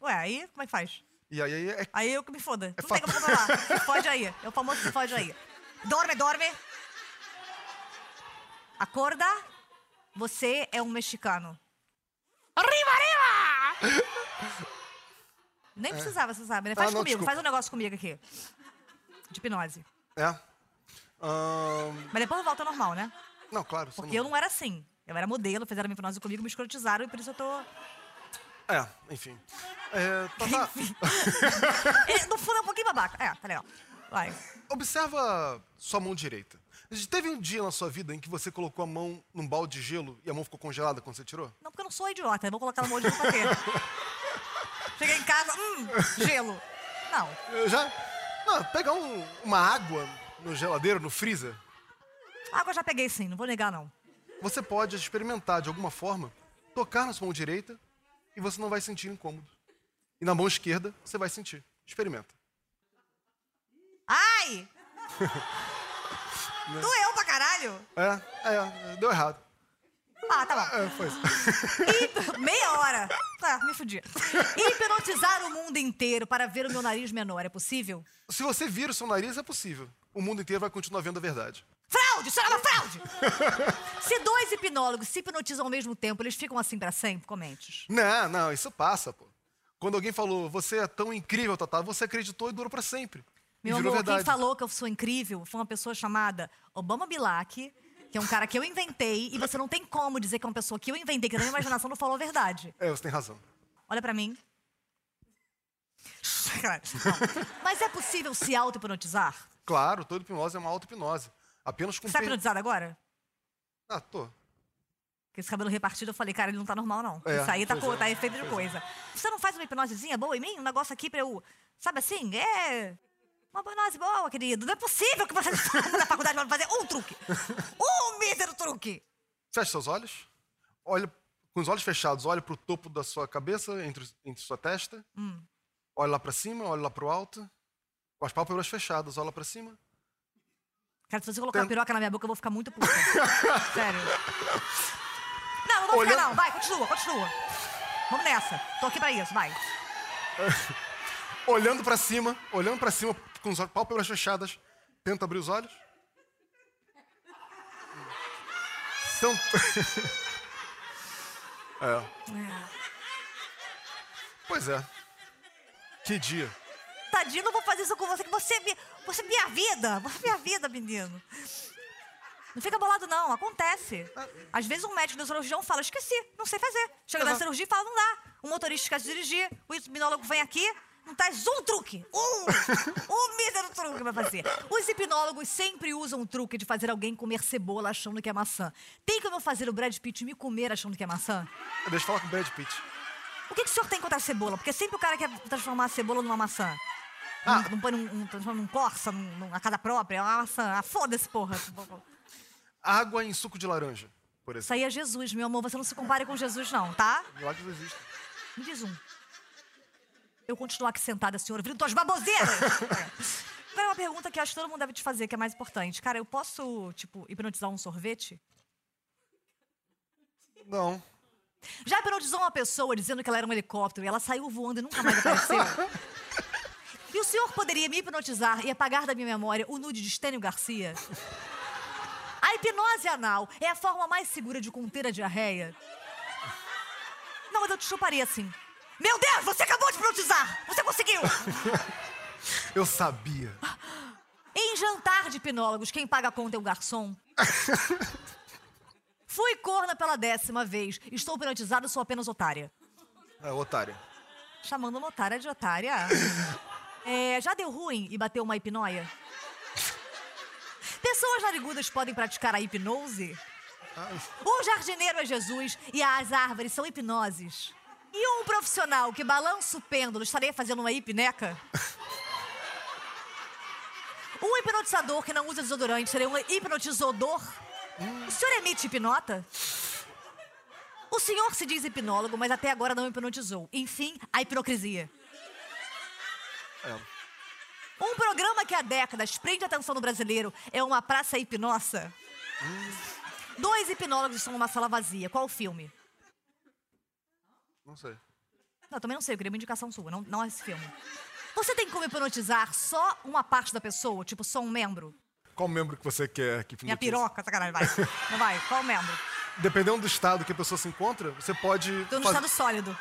Speaker 2: Ué, aí como é que faz?
Speaker 8: E aí é.
Speaker 2: Aí eu que me foda.
Speaker 8: É
Speaker 2: não tem como comprovar. Fode aí. É o famoso fode aí. Dorme, dorme. Acorda. Você é um mexicano. Arriba, arriba! Nem precisava, você sabe, né? Faz
Speaker 8: Ah, não,
Speaker 2: comigo,
Speaker 8: desculpa.
Speaker 2: faz um negócio comigo aqui. De hipnose.
Speaker 8: É. Ahn,
Speaker 2: Mas depois volta ao normal, né?
Speaker 8: Não, claro. só
Speaker 2: Porque eu não era assim. Eu era modelo, fizeram uma hipnose comigo, me escrotizaram e por isso eu tô.
Speaker 8: É, enfim. É, Tatá,
Speaker 2: É, no fundo é um pouquinho babaca. É, tá legal. Vai.
Speaker 8: observa sua mão direita. Teve um dia na sua vida em que você colocou a mão num balde de gelo e a mão ficou congelada quando você tirou?
Speaker 2: Não, porque eu não sou idiota, eu vou colocar na mão de quê? Cheguei em casa, hum, gelo. Não.
Speaker 8: Eu Já? Não, pegar um- uma água no geladeiro, no freezer,
Speaker 2: Água eu já peguei sim, não vou negar não.
Speaker 8: você pode experimentar de alguma forma, tocar na sua mão direita e você não vai sentir incômodo. E na mão esquerda você vai sentir. Experimenta.
Speaker 2: Ai! Doeu pra caralho?
Speaker 8: É, é, deu errado.
Speaker 2: Ah, tá bom.
Speaker 8: É, foi isso.
Speaker 2: Meia hora. Tá, me fudi. Hipnotizar o mundo inteiro para ver o meu nariz menor é possível?
Speaker 8: Se você vira o seu nariz, é possível. O mundo inteiro vai continuar vendo a verdade.
Speaker 2: Fraude! Isso era uma fraude! Se dois hipnólogos se hipnotizam ao mesmo tempo, eles ficam assim pra sempre? Comente.
Speaker 8: Não, não, isso passa, pô. Quando alguém falou, você é tão incrível, Tatá, você acreditou e durou pra sempre.
Speaker 2: Meu amor,
Speaker 8: verdade.
Speaker 2: quem falou que eu sou incrível foi uma pessoa chamada Obama Bilac, que é um cara que eu inventei, e você não tem como dizer que é uma pessoa que eu inventei, que na minha imaginação não falou a verdade.
Speaker 8: É, você tem razão.
Speaker 2: Olha pra mim. Não. Mas é possível se auto-hipnotizar?
Speaker 8: Claro, toda hipnose é uma auto-hipnose. Apenas com...
Speaker 2: Você tá hipnotizado agora?
Speaker 8: Ah, tô.
Speaker 2: Com esse cabelo repartido, eu falei, cara, ele não tá normal, não.
Speaker 8: É,
Speaker 2: Isso aí tá, co-
Speaker 8: é,
Speaker 2: tá efeito de coisa. Você não faz uma hipnosezinha boa em mim? Um negócio aqui pra eu. Sabe assim? É. Uma hipnose boa, querido. Não é possível que você na faculdade pra fazer um truque. Um mísero truque.
Speaker 8: Feche seus olhos. Olha, com os olhos fechados, olha pro topo da sua cabeça, entre, entre sua testa.
Speaker 2: Hum.
Speaker 8: Olha lá pra cima, olha lá pro alto. Com as pálpebras fechadas, olha pra cima.
Speaker 2: Cara, se você colocar uma
Speaker 8: Tenta-
Speaker 2: piroca na minha boca, eu vou ficar muito puta. Sério. Não, não vou
Speaker 8: Olhando-
Speaker 2: ficar, não. Vai, continua, continua. Vamos nessa. Tô aqui pra isso, vai.
Speaker 8: Olhando pra cima, olhando pra cima, com as pálpebras fechadas. Tenta abrir os olhos. Então... é. Pois é. Que dia.
Speaker 2: Tadinho, não vou fazer isso com você, que você é, mi- você é minha vida. Você é minha vida, menino. Não fica bolado, não. Acontece. Às vezes um médico do cirurgião fala, esqueci, não sei fazer. Chega na
Speaker 8: Exato.
Speaker 2: cirurgia e fala, não dá. O motorista esquece de dirigir, o hipnólogo vem aqui, não um truque. Um! um mísero truque pra fazer. Os hipnólogos sempre usam o truque de fazer alguém comer cebola achando que é maçã. Tem como eu fazer o Brad Pitt me comer achando que é maçã?
Speaker 8: Deixa eu falar com o Brad Pitt.
Speaker 2: O que, que o senhor tem contra a cebola? Porque sempre o cara quer transformar a cebola numa maçã.
Speaker 8: Ah.
Speaker 2: Não, não põe num, um, transforma num Corsa, num, numa casa própria, é uma maçã. Ah, foda-se, porra.
Speaker 8: Água em suco de laranja, por
Speaker 2: Isso
Speaker 8: exemplo.
Speaker 2: aí é Jesus, meu amor. Você não se compare com Jesus, não, tá?
Speaker 8: Milagres existem.
Speaker 2: Me diz um. Eu continuar aqui sentada, senhora, ouvindo tuas baboseiras. Agora, é uma pergunta que acho que todo mundo deve te fazer, que é mais importante. Cara, eu posso, tipo, hipnotizar um sorvete?
Speaker 8: Não.
Speaker 2: Já hipnotizou uma pessoa dizendo que ela era um helicóptero e ela saiu voando e nunca mais apareceu? e o senhor poderia me hipnotizar e apagar da minha memória o nude de Stênio Garcia? A hipnose anal é a forma mais segura de conter a diarreia? Não, mas eu te chuparia assim. Meu Deus, você acabou de hipnotizar! Você conseguiu!
Speaker 8: Eu sabia.
Speaker 2: Em jantar de hipnólogos, quem paga a conta é o garçom. Fui corna pela décima vez. Estou hipnotizada, sou apenas otária.
Speaker 8: É, otária.
Speaker 2: Chamando uma otária de otária. É, já deu ruim e bateu uma hipnoia? Pessoas narigudas podem praticar a hipnose? O jardineiro é Jesus e as árvores são hipnoses. E um profissional que balança o pêndulo estaria fazendo uma hipneca? Um hipnotizador que não usa desodorante seria um hipnotizador? O senhor emite hipnota? O senhor se diz hipnólogo, mas até agora não hipnotizou. Enfim, a hipocrisia.
Speaker 8: É.
Speaker 2: Um programa que há décadas prende a atenção do brasileiro é uma praça hipnosa. Dois hipnólogos estão numa sala vazia. Qual o filme?
Speaker 8: Não sei.
Speaker 2: Não, também não sei, eu queria uma indicação sua, não, não esse filme. Você tem como hipnotizar só uma parte da pessoa, tipo só um membro?
Speaker 8: Qual membro que você quer que
Speaker 2: Minha
Speaker 8: hipnotize?
Speaker 2: piroca, sacanagem, vai. Não vai, qual membro?
Speaker 8: Dependendo do estado que a pessoa se encontra, você pode.
Speaker 2: Tô no
Speaker 8: faz-
Speaker 2: estado sólido.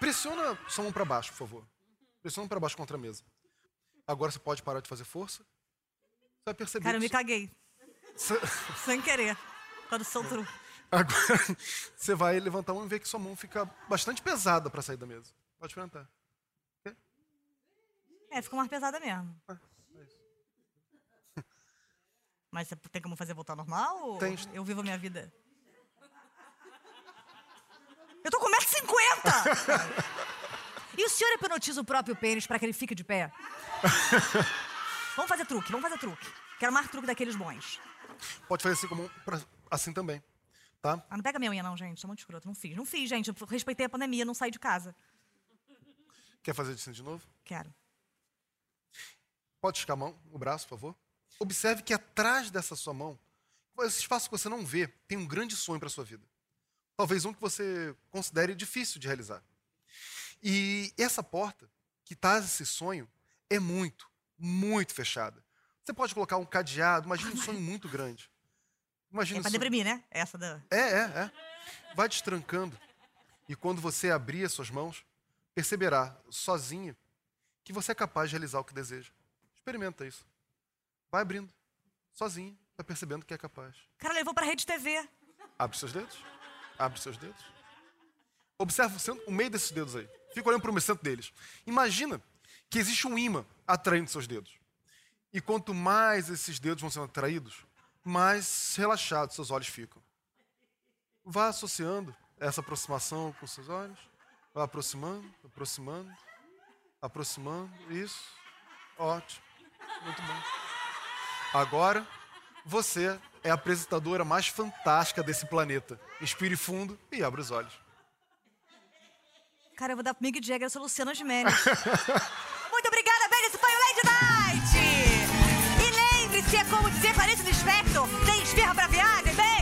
Speaker 8: Pressiona sua mão pra baixo, por favor. Pressiona pra baixo contra a mesa. Agora você pode parar de fazer força. Você vai perceber.
Speaker 2: Cara, eu me caguei, sem querer. Quando soltou.
Speaker 8: Agora você vai levantar a mão e ver que sua mão fica bastante pesada pra sair da mesa. Pode experimentar.
Speaker 2: É, ficou mais pesada mesmo. Mas você tem como fazer voltar normal? Ou
Speaker 8: Tem.
Speaker 2: Eu vivo a minha vida. Eu tô com 1,50m! e o senhor hipnotiza o próprio pênis pra que ele fique de pé? vamos fazer truque, vamos fazer truque. Quero mais truque daqueles bons.
Speaker 8: Pode fazer assim, como, assim também. Tá?
Speaker 2: Ah, não pega minha unha não, gente. Sou muito escroto. Não fiz. Não fiz, gente. Eu respeitei a pandemia, não saí de casa.
Speaker 8: Quer fazer assim de novo?
Speaker 2: Quero.
Speaker 8: Pode esticar a mão, o braço, por favor. Observe que atrás dessa sua mão, esse espaço que você não vê, tem um grande sonho para sua vida. Talvez um que você considere difícil de realizar. E essa porta que traz esse sonho é muito, muito fechada. Você pode colocar um cadeado, imagine um sonho muito grande. Imagina
Speaker 2: É pra deprimir, né? Essa da.
Speaker 8: é, é, é. Vai destrancando. E quando você abrir as suas mãos, perceberá sozinho que você é capaz de realizar o que deseja. Experimenta isso. Vai abrindo. Sozinho. Vai percebendo que é capaz.
Speaker 2: O cara levou pra rede TV.
Speaker 8: Abre seus dedos. Abre seus dedos. Observa o, centro, o meio desses dedos aí. Fica olhando para o centro deles. Imagina que existe um imã atraindo seus dedos. E quanto mais esses dedos vão sendo atraídos, mais relaxados seus olhos ficam. Vá associando essa aproximação com seus olhos. Vá aproximando, aproximando, aproximando. Isso. Ótimo. Muito bom. Agora, você é a apresentadora mais fantástica desse planeta. Inspire fundo e abra os olhos.
Speaker 2: Cara, eu vou dar pro Mick Jagger, eu sou Luciana Gimenez. você como dizer desaparece do esperto, Tem espirra pra viagem? Bem?